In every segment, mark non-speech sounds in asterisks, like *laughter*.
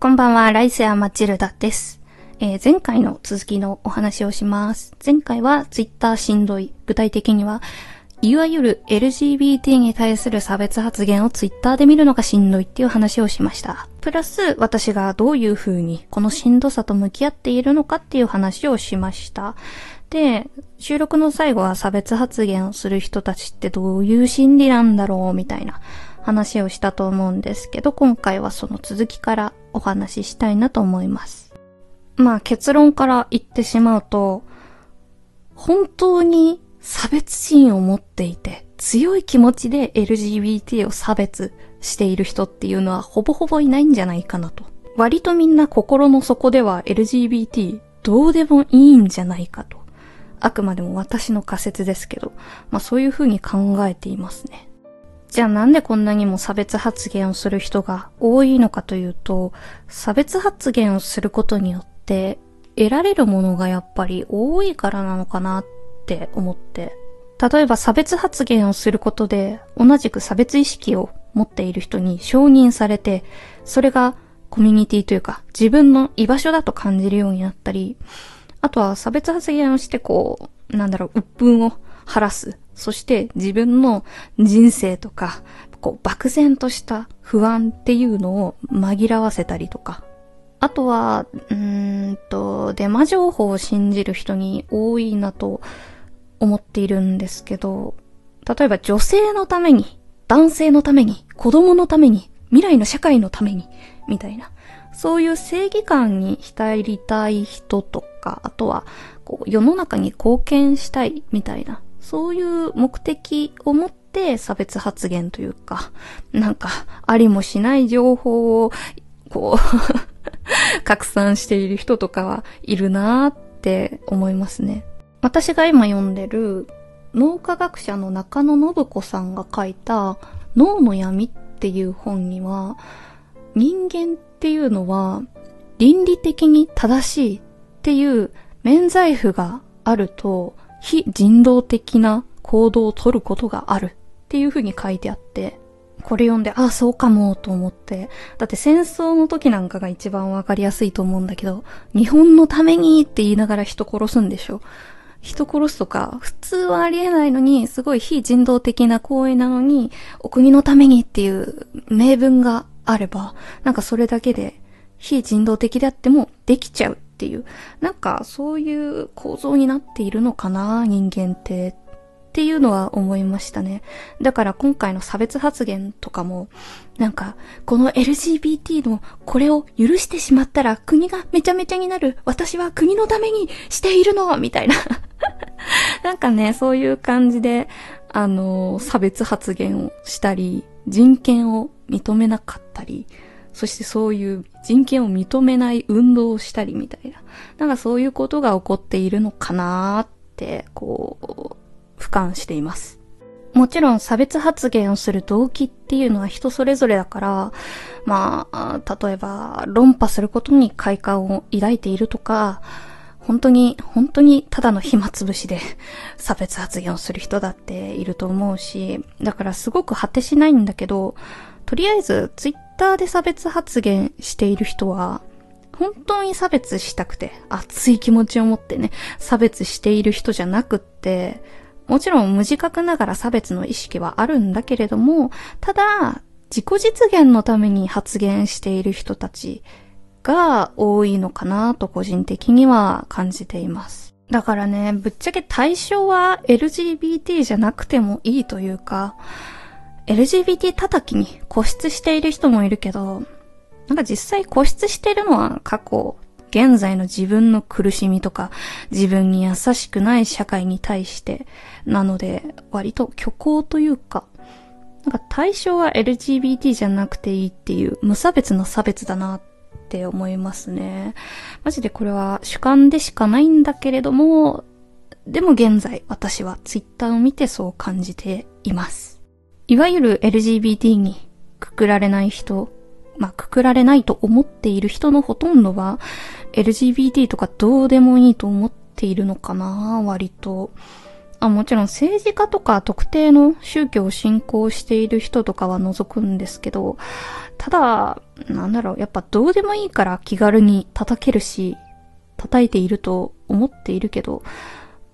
こんばんは、ライセア・マチルダです。えー、前回の続きのお話をします。前回はツイッターしんどい。具体的には、いわゆる LGBT に対する差別発言をツイッターで見るのがしんどいっていう話をしました。プラス、私がどういう風にこのしんどさと向き合っているのかっていう話をしました。で、収録の最後は差別発言をする人たちってどういう心理なんだろうみたいな話をしたと思うんですけど、今回はその続きからお話ししたいなと思います。まあ結論から言ってしまうと、本当に差別心を持っていて、強い気持ちで LGBT を差別している人っていうのはほぼほぼいないんじゃないかなと。割とみんな心の底では LGBT どうでもいいんじゃないかと。あくまでも私の仮説ですけど、まあそういう風に考えていますね。じゃあなんでこんなにも差別発言をする人が多いのかというと、差別発言をすることによって得られるものがやっぱり多いからなのかなって思って。例えば差別発言をすることで同じく差別意識を持っている人に承認されて、それがコミュニティというか自分の居場所だと感じるようになったり、あとは差別発言をしてこう、なんだろう、鬱憤を晴らす。そして自分の人生とか、こう、漠然とした不安っていうのを紛らわせたりとか。あとは、うーんと、デマ情報を信じる人に多いなと思っているんですけど、例えば女性のために、男性のために、子供のために、未来の社会のために、みたいな。そういう正義感に浸りたい人とか、あとは、こう、世の中に貢献したいみたいな、そういう目的を持って差別発言というか、なんか、ありもしない情報を、こう *laughs* 拡散している人とかはいるなーって思いますね。私が今読んでる脳科学者の中野信子さんが書いた脳の闇っていう本には、人間っていうのは倫理的に正しいっていう免罪符があると非人道的な行動をとることがあるっていう風に書いてあって、これ読んで、ああ、そうかも、と思って。だって戦争の時なんかが一番わかりやすいと思うんだけど、日本のためにって言いながら人殺すんでしょ。人殺すとか、普通はありえないのに、すごい非人道的な行為なのに、お国のためにっていう名分があれば、なんかそれだけで非人道的であってもできちゃうっていう、なんかそういう構造になっているのかな、人間って。っていうのは思いましたね。だから今回の差別発言とかも、なんか、この LGBT のこれを許してしまったら国がめちゃめちゃになる。私は国のためにしているのみたいな。*laughs* なんかね、そういう感じで、あの、差別発言をしたり、人権を認めなかったり、そしてそういう人権を認めない運動をしたりみたいな。なんかそういうことが起こっているのかなーって、こう、俯瞰しています。もちろん差別発言をする動機っていうのは人それぞれだから、まあ、例えば論破することに快感を抱いているとか、本当に、本当にただの暇つぶしで *laughs* 差別発言をする人だっていると思うし、だからすごく果てしないんだけど、とりあえずツイッターで差別発言している人は、本当に差別したくて、熱い気持ちを持ってね、差別している人じゃなくって、もちろん無自覚ながら差別の意識はあるんだけれども、ただ、自己実現のために発言している人たちが多いのかなと個人的には感じています。だからね、ぶっちゃけ対象は LGBT じゃなくてもいいというか、LGBT 叩きに固執している人もいるけど、なんか実際固執してるのは過去、現在の自分の苦しみとか、自分に優しくない社会に対して、なので、割と虚構というか、なんか対象は LGBT じゃなくていいっていう無差別の差別だなって思いますね。マジでこれは主観でしかないんだけれども、でも現在私は Twitter を見てそう感じています。いわゆる LGBT にくくられない人、まあ、くくられないと思っている人のほとんどは、LGBT とかどうでもいいと思っているのかな割と。あ、もちろん政治家とか特定の宗教を信仰している人とかは除くんですけど、ただ、なんだろう、やっぱどうでもいいから気軽に叩けるし、叩いていると思っているけど、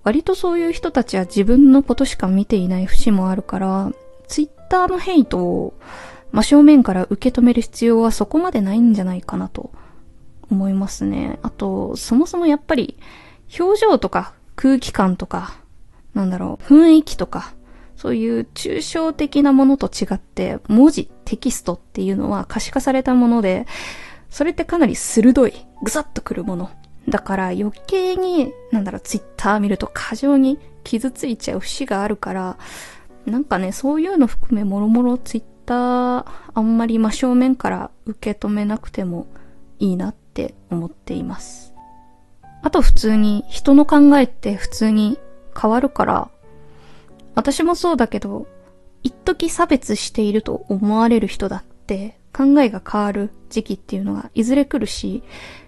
割とそういう人たちは自分のことしか見ていない節もあるから、ツイッターのヘイトを真正面から受け止める必要はそこまでないんじゃないかなと思いますね。あと、そもそもやっぱり表情とか空気感とか、なんだろう、雰囲気とか、そういう抽象的なものと違って、文字、テキストっていうのは可視化されたもので、それってかなり鋭い、ぐさっとくるもの。だから余計に、なんだろう、ツイッター見ると過剰に傷ついちゃう節があるから、なんかね、そういうの含めもろもろツイッターあんまり真正面から受け止めなくてもいいなって思っています。あと普通に人の考えって普通に変わるから、私もそうだけど、一時差別していると思われる人だって考えが変わる時期っていうのがいずれ来るし、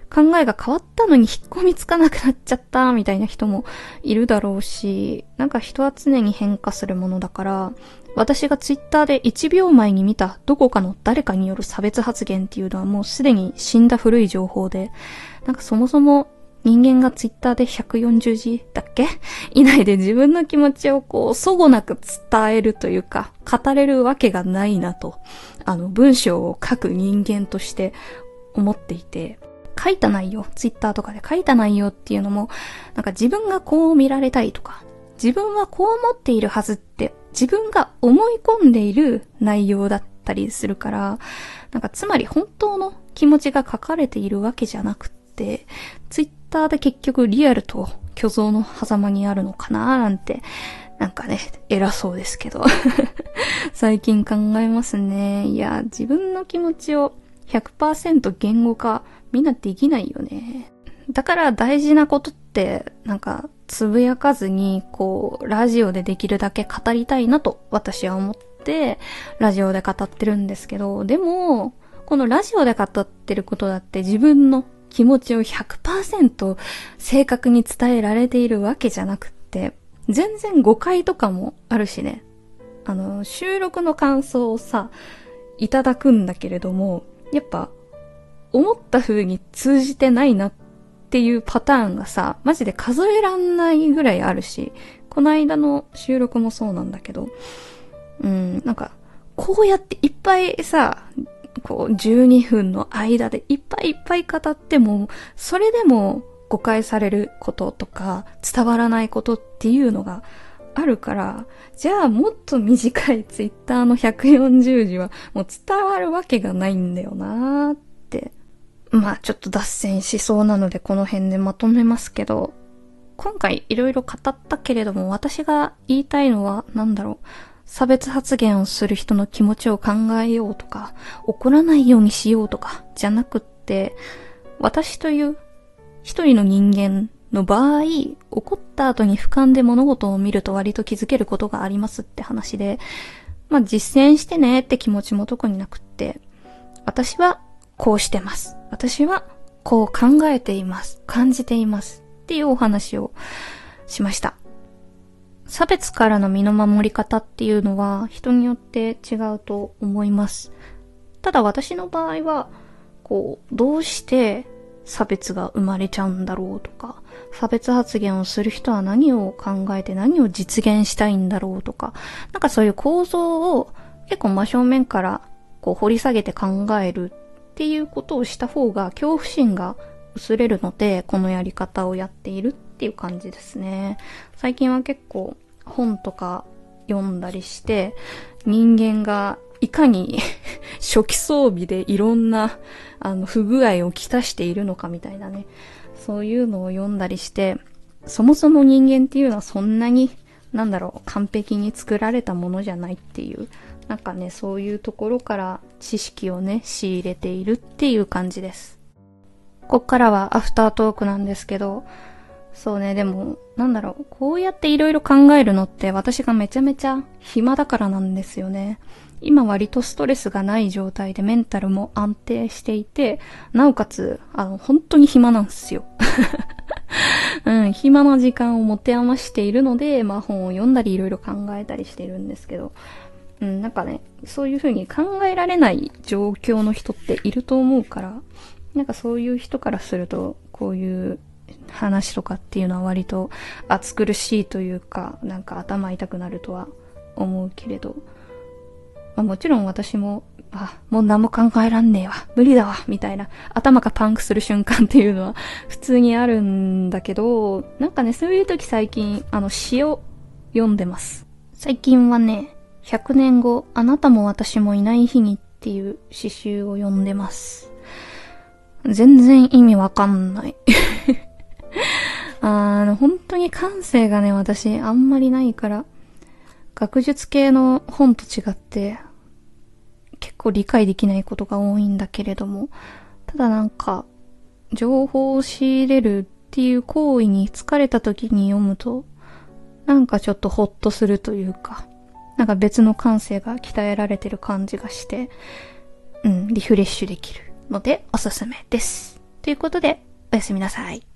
考えが変わったのに引っ込みつかなくなっちゃったみたいな人もいるだろうし、なんか人は常に変化するものだから、私がツイッターで1秒前に見たどこかの誰かによる差別発言っていうのはもうすでに死んだ古い情報で、なんかそもそも人間がツイッターで140字だっけ？*laughs* 以内で自分の気持ちをこう、そごなく伝えるというか、語れるわけがないなと、あの、文章を書く人間として思っていて、書いた内容、ツイッターとかで書いた内容っていうのも、なんか自分がこう見られたいとか、自分はこう思っているはずって自分が思い込んでいる内容だったりするから、なんかつまり本当の気持ちが書かれているわけじゃなくって、ツイッターで結局リアルと虚像の狭間にあるのかなーなんて、なんかね、偉そうですけど *laughs* 最近考えますね。いや、自分の気持ちを100%言語化、みんなできないよね。だから大事なことって、なんか、つぶやかずに、こう、ラジオでできるだけ語りたいなと私は思って、ラジオで語ってるんですけど、でも、このラジオで語ってることだって自分の気持ちを100%正確に伝えられているわけじゃなくって、全然誤解とかもあるしね。あの、収録の感想をさ、いただくんだけれども、やっぱ、思った風に通じてないなっていうパターンがさ、マジで数えらんないぐらいあるし、この間の収録もそうなんだけど、うん、なんか、こうやっていっぱいさ、こう、12分の間でいっぱいいっぱい語っても、それでも誤解されることとか、伝わらないことっていうのがあるから、じゃあもっと短いツイッターの140字はもう伝わるわけがないんだよなーっ。まあちょっと脱線しそうなのでこの辺でまとめますけど、今回いろいろ語ったけれども私が言いたいのは何だろう。差別発言をする人の気持ちを考えようとか、怒らないようにしようとか、じゃなくって、私という一人の人間の場合、怒った後に俯瞰で物事を見ると割と気づけることがありますって話で、まあ実践してねって気持ちも特になくって、私はこうしてます。私はこう考えています。感じています。っていうお話をしました。差別からの身の守り方っていうのは人によって違うと思います。ただ私の場合は、こう、どうして差別が生まれちゃうんだろうとか、差別発言をする人は何を考えて何を実現したいんだろうとか、なんかそういう構造を結構真正面からこう掘り下げて考えるっていうことをした方が恐怖心が薄れるので、このやり方をやっているっていう感じですね。最近は結構本とか読んだりして、人間がいかに *laughs* 初期装備でいろんなあの不具合をきたしているのかみたいなね、そういうのを読んだりして、そもそも人間っていうのはそんなに、なんだろう、完璧に作られたものじゃないっていう、なんかね、そういうところから知識をね、仕入れているっていう感じです。こっからはアフタートークなんですけど、そうね、でも、なんだろう、こうやっていろいろ考えるのって私がめちゃめちゃ暇だからなんですよね。今割とストレスがない状態でメンタルも安定していて、なおかつ、あの、本当に暇なんですよ。*laughs* うん、暇な時間を持て余しているので、まあ本を読んだりいろいろ考えたりしているんですけど、うん、なんかね、そういう風に考えられない状況の人っていると思うから、なんかそういう人からすると、こういう話とかっていうのは割と暑苦しいというか、なんか頭痛くなるとは思うけれど、まあ、もちろん私も、あ、もう何も考えらんねえわ、無理だわ、みたいな、頭がパンクする瞬間っていうのは普通にあるんだけど、なんかね、そういう時最近、あの、詩を読んでます。最近はね、100年後、あなたも私もいない日にっていう詩集を読んでます。全然意味わかんない *laughs* あの、本当に感性がね、私、あんまりないから、学術系の本と違って、結構理解できないことが多いんだけれども、ただなんか、情報を仕入れるっていう行為に疲れた時に読むと、なんかちょっとホッとするというか、なんか別の感性が鍛えられてる感じがして、うん、リフレッシュできるのでおすすめです。ということで、おやすみなさい。